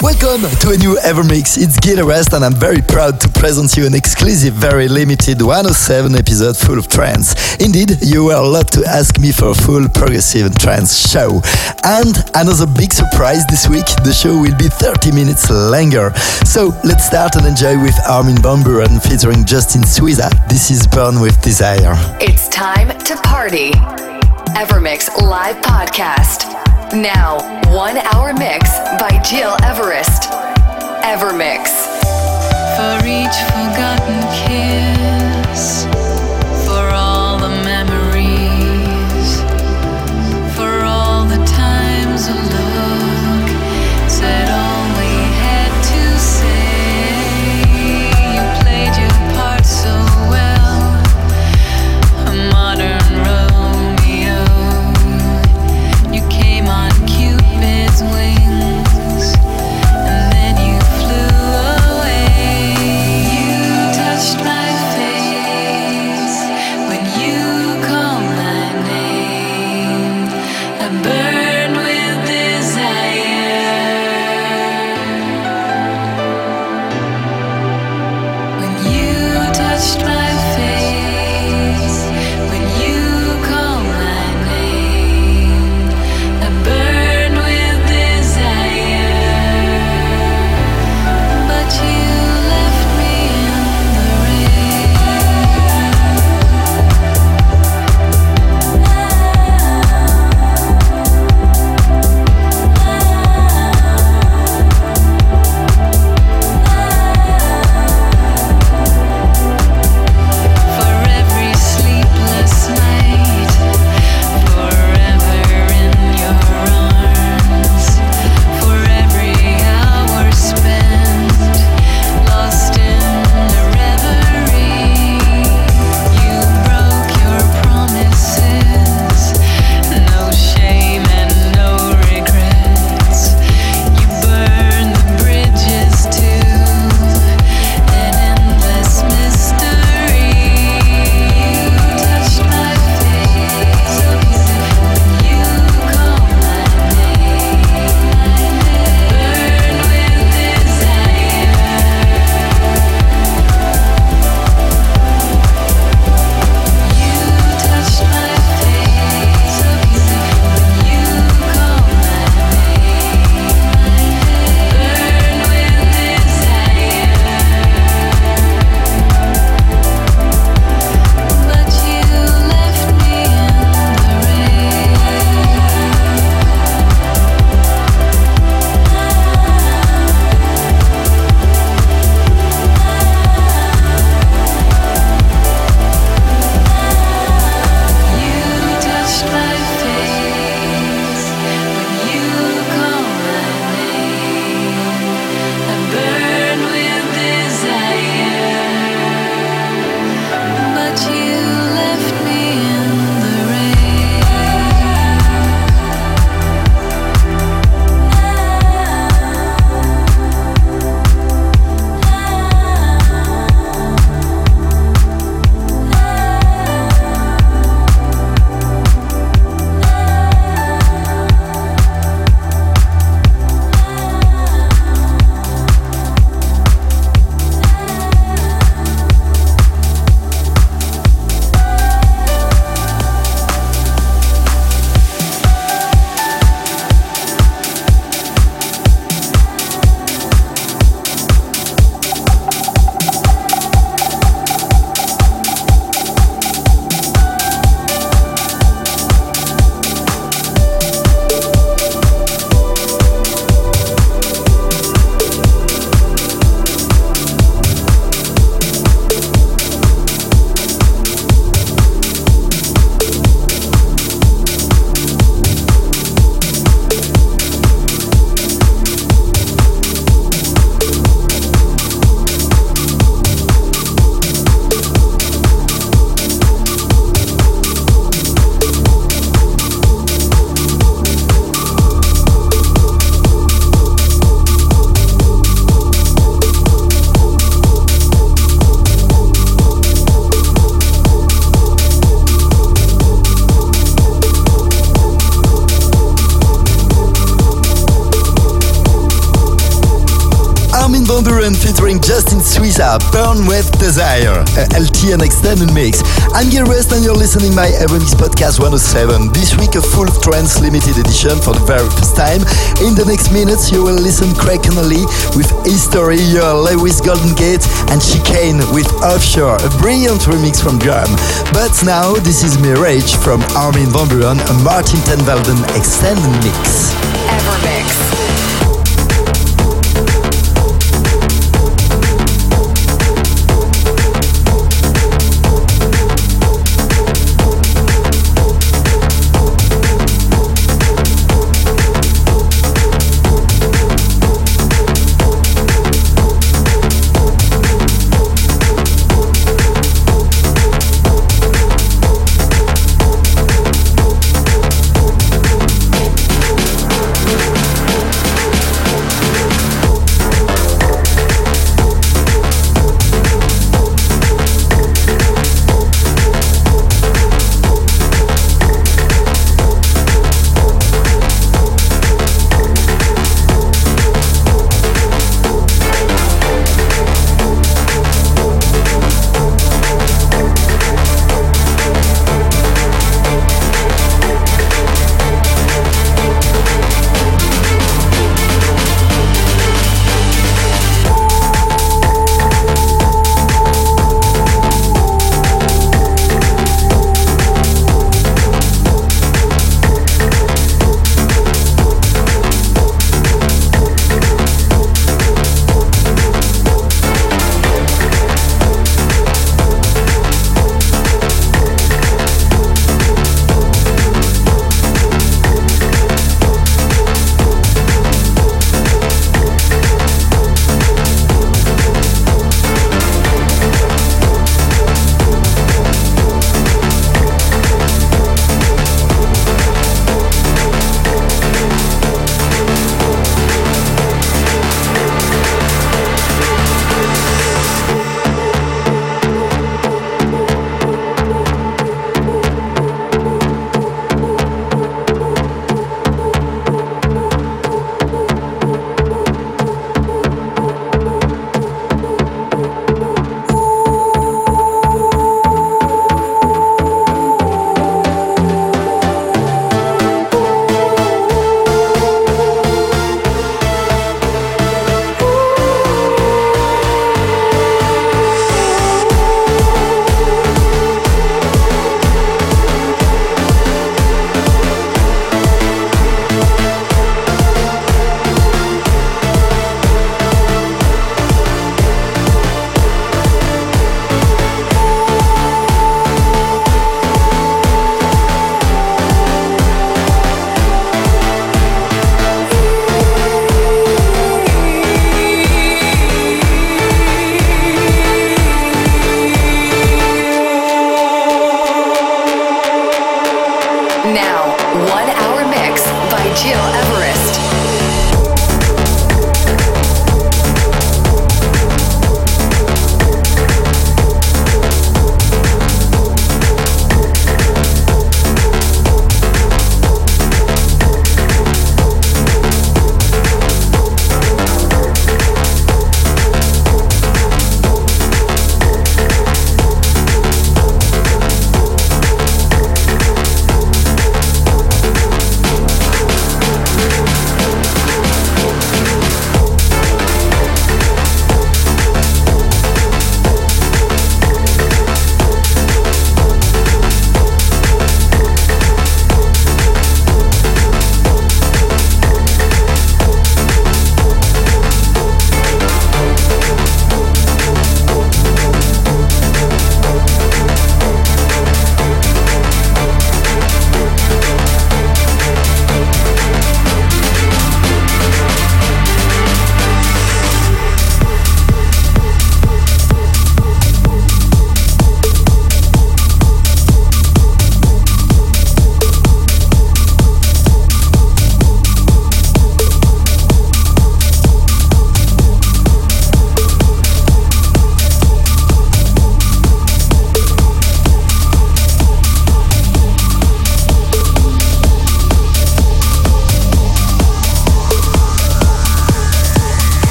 Welcome to a new Evermix. It's Gil Everest and I'm very proud to present you an exclusive, very limited 107 episode full of trance. Indeed, you were allowed to ask me for a full progressive trance show. And another big surprise this week, the show will be 30 minutes longer. So let's start and enjoy with Armin van Buuren featuring Justine Suissa. This is Burn with Desire. It's time to party. Evermix live podcast. Now, one hour mix by Gil Everest. Evermix. For each forgotten Burn with Desire, a LT and extended mix. I'm Gil Everest and you're listening my Evermix Podcast 107. This week a full trance limited edition for the very first time. In the next minutes you will listen Craig Connelly with History, Your Lewis Golden Gate and Chicane with Offshore, a brilliant remix from Drum. But now this is Mirage from Armin van Buuren, a Martin ten Velden extended mix. Evermix.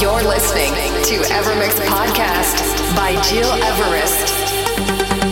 You're listening to Evermix Podcast by Gil Everest.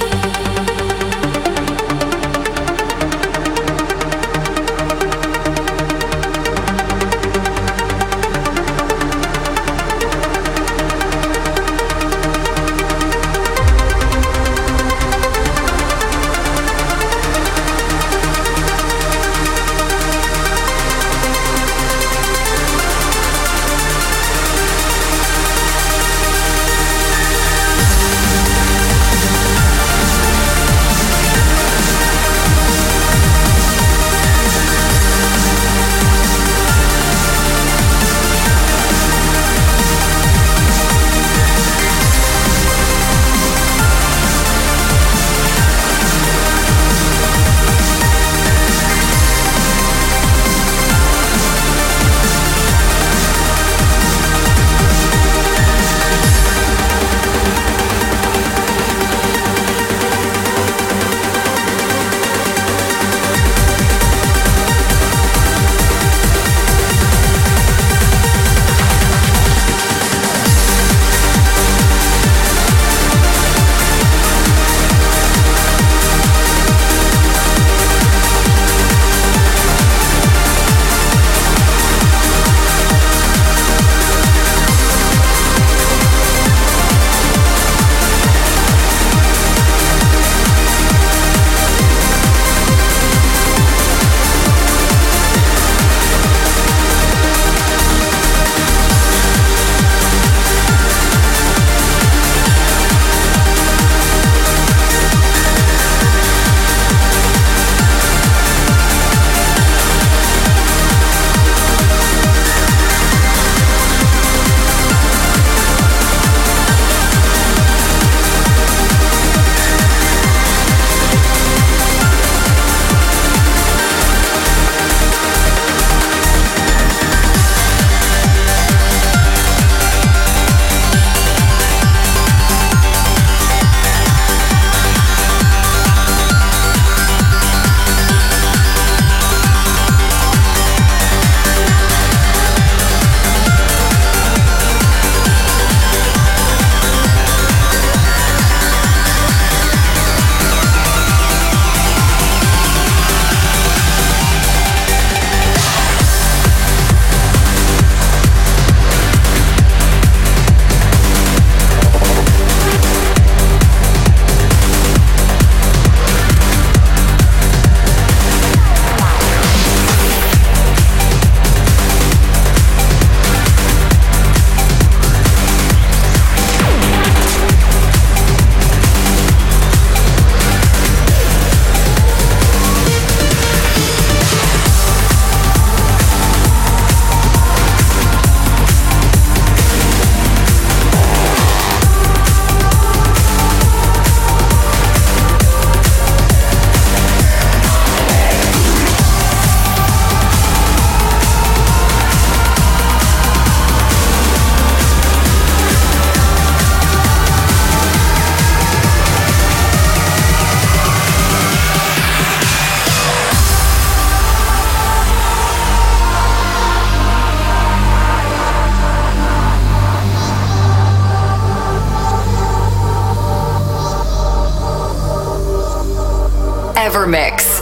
Evermix.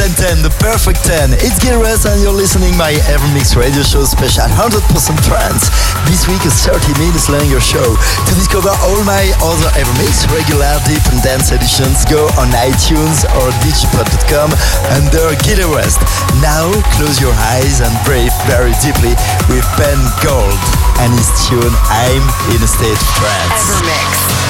Oben, 10 10 10, the perfect 10. It's Gil Everest and you're listening my Evermix radio show special 100% trance. This week is 30 minutes longer show. To discover all my other Evermix regular deep and dance editions, go on iTunes or digipod.com under Gil Everest. Now close your eyes and breathe very deeply with Ben Gold and his tune I'm in a state of trance. Evermix.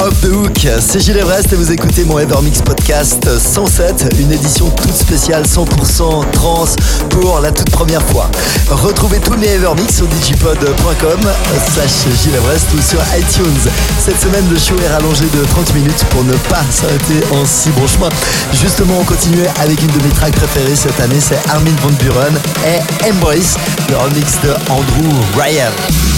Off the Hook. C'est Gilles Everest et vous écoutez mon Evermix Podcast 107, une édition toute spéciale 100% trans pour la toute première fois. Retrouvez tous les Evermix sur digipod.com slash Gilles Everest ou sur iTunes. Cette semaine, le show est rallongé de 30 minutes pour ne pas s'arrêter en si bon chemin. Justement, on continue avec une de mes tracks préférées cette année, c'est Armin Van Buren et Embrace, le remix de Andrew Ryan.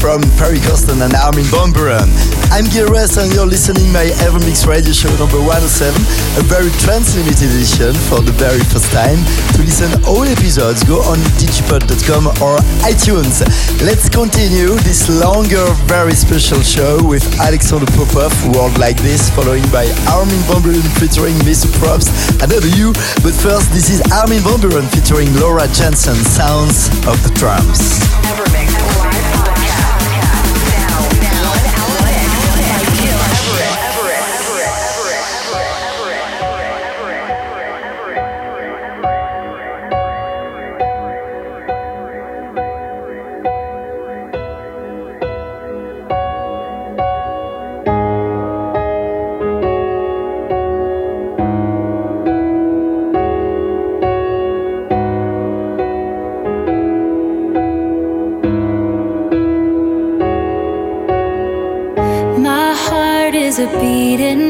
From Ferry Corsten and Armin Buuren. I'm Gil Everest and you're listening my Evermix radio show number 107, a very trance limited edition for the very first time. To listen all episodes, go on djpod.com or iTunes. Let's continue this longer, very special show with Alexander Popov, World Like This, following by Armin Buuren featuring Mr. Probz, Another You. But first, this is Armin Buuren featuring Laura Jansen, Sounds of the Drums. Now,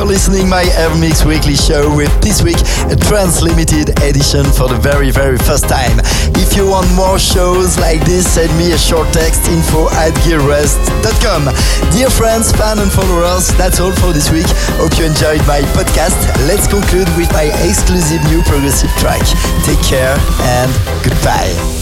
you're listening my Evermix weekly show with this week a trance limited edition for the very very first time. If you want more shows like this, send me a short text info at gileverest.com. Dear friends, fans and followers, that's all for this week. Hope you enjoyed my podcast. Let's conclude with my exclusive new progressive track. Take care and goodbye.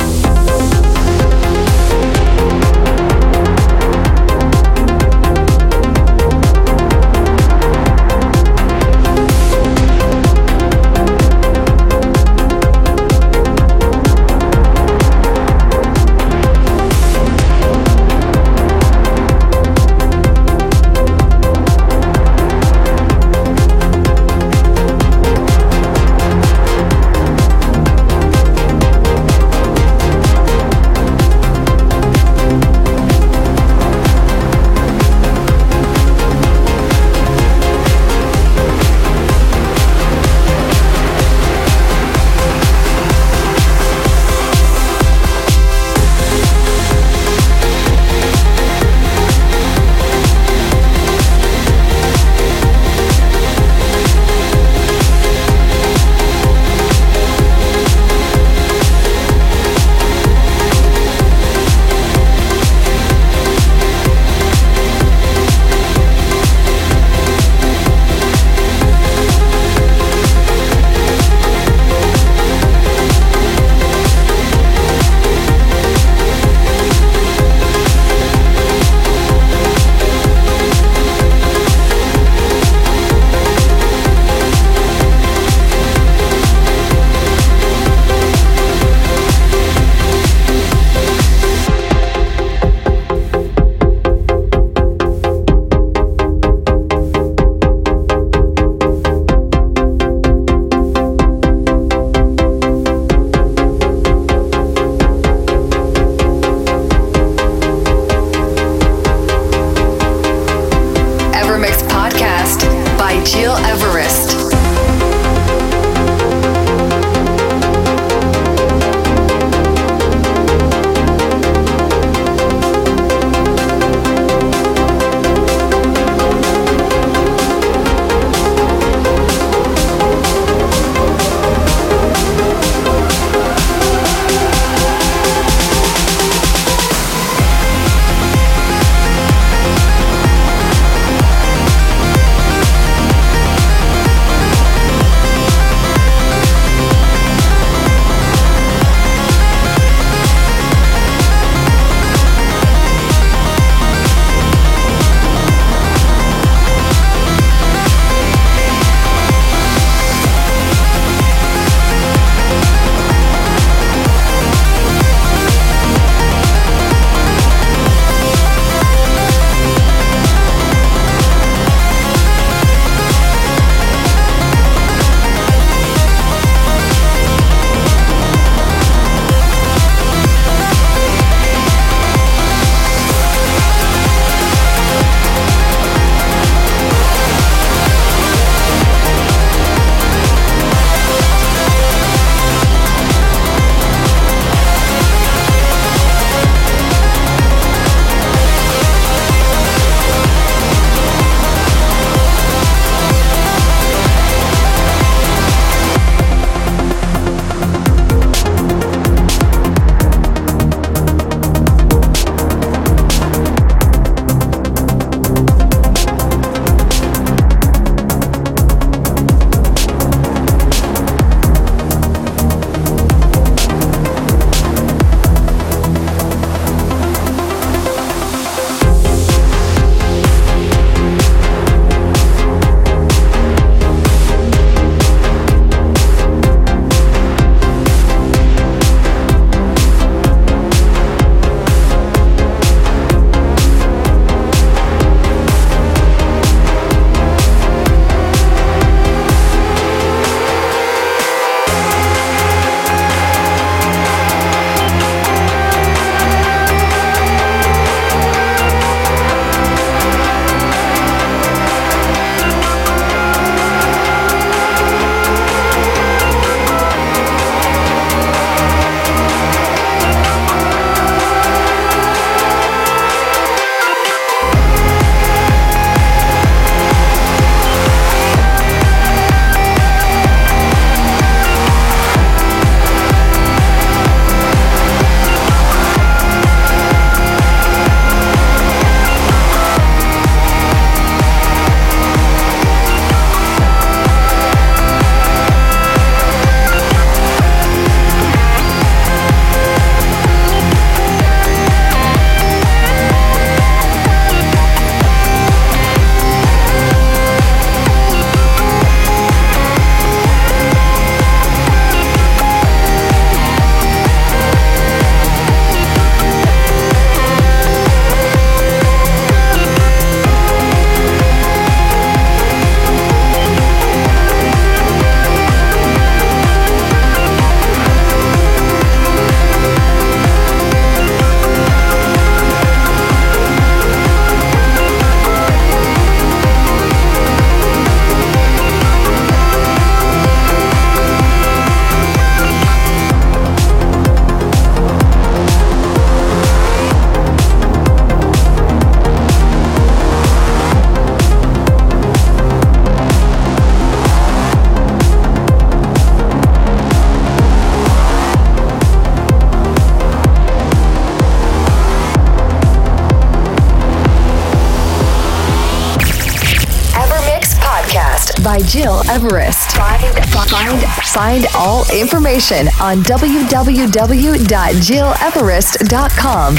Information on www.gileverest.com.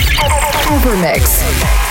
Evermix.